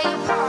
Please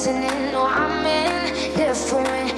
listening. No, I'm indifferent.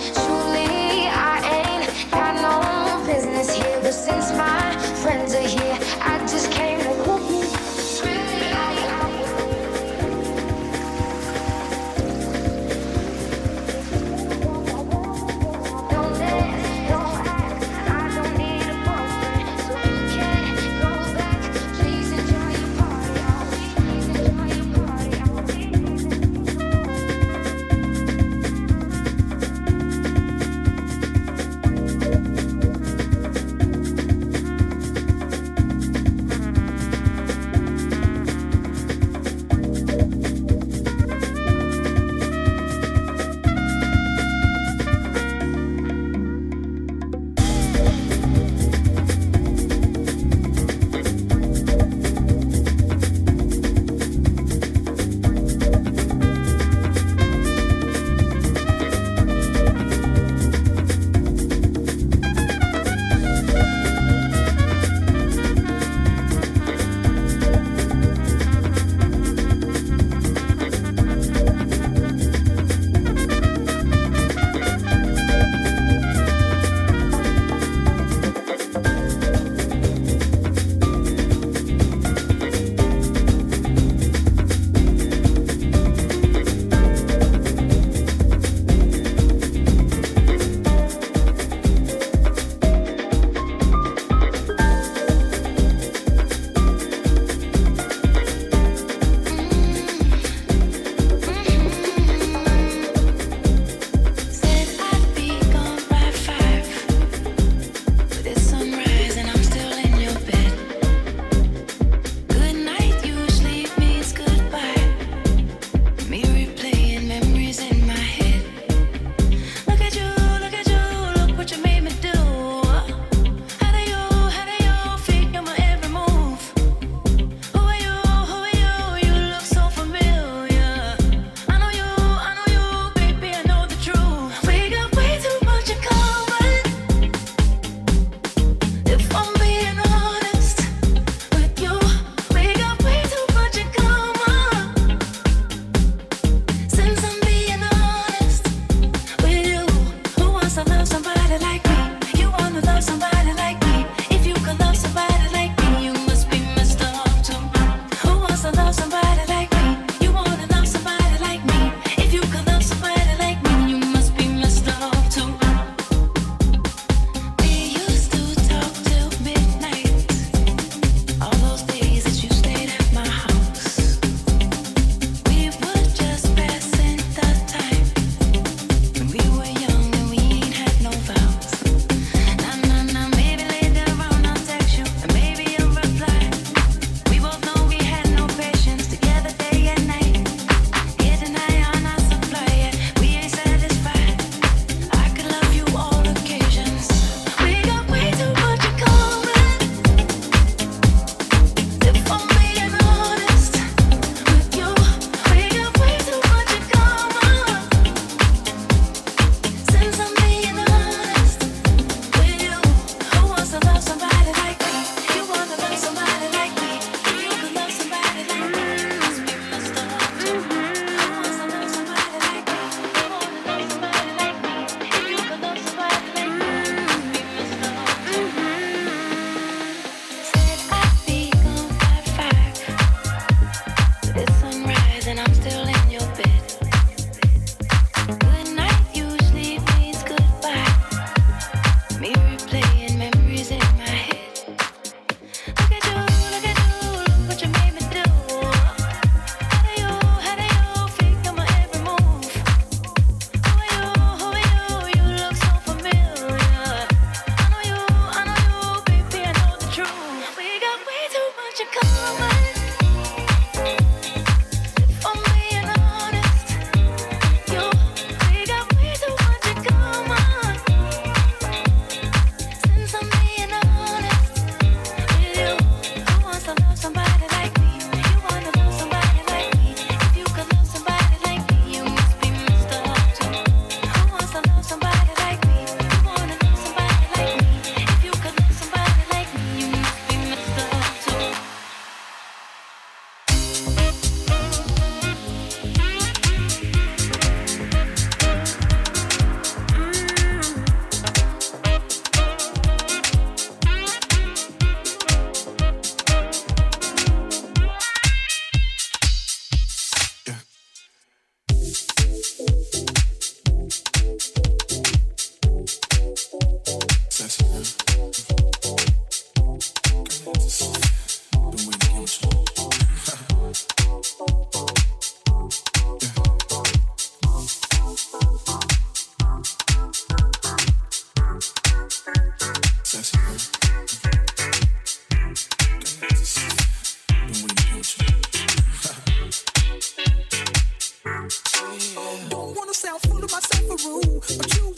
I'm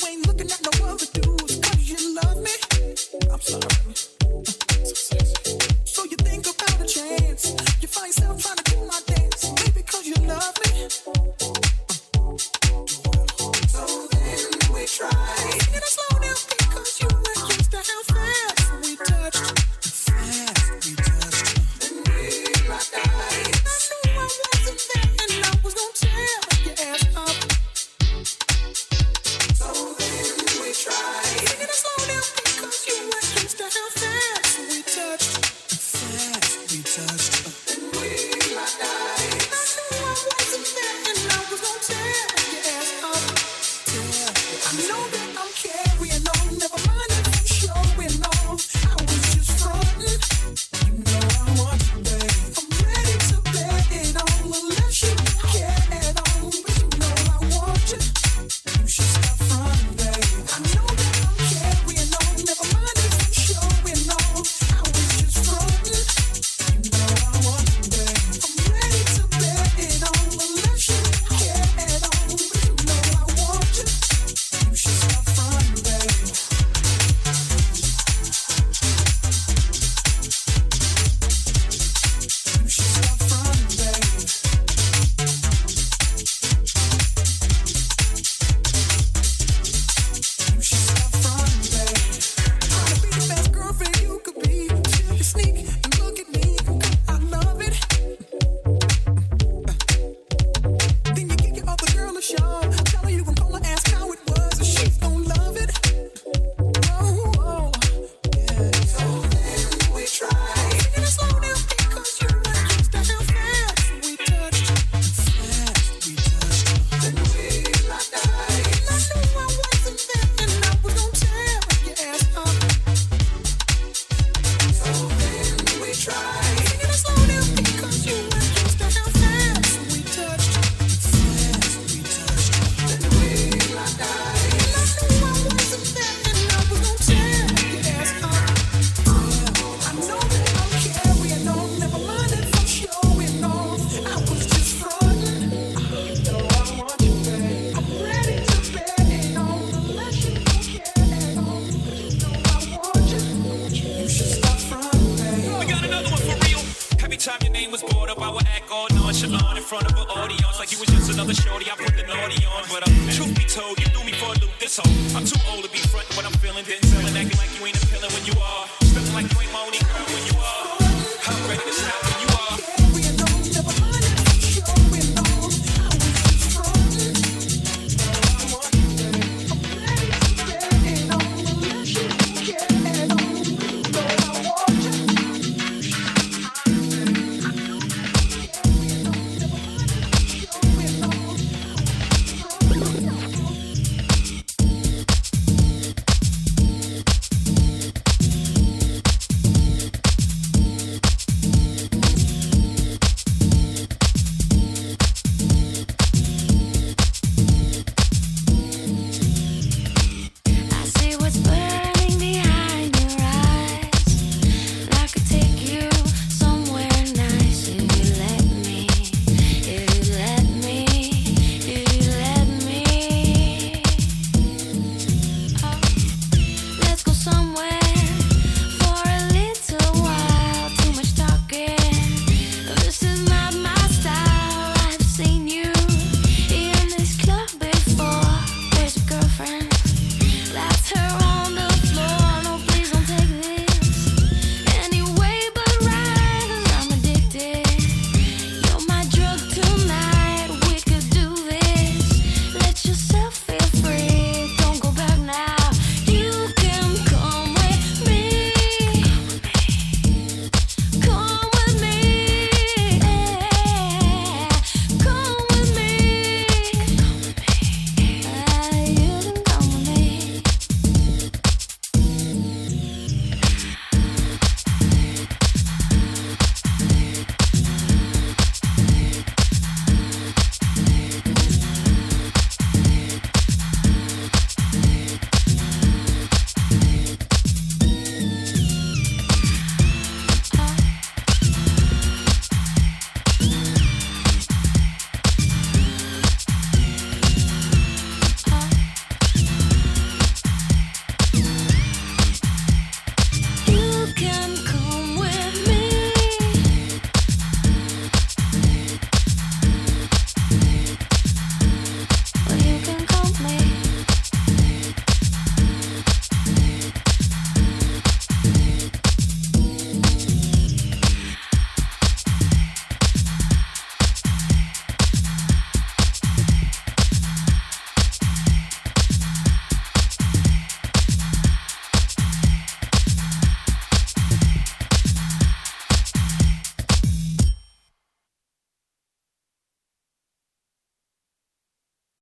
too old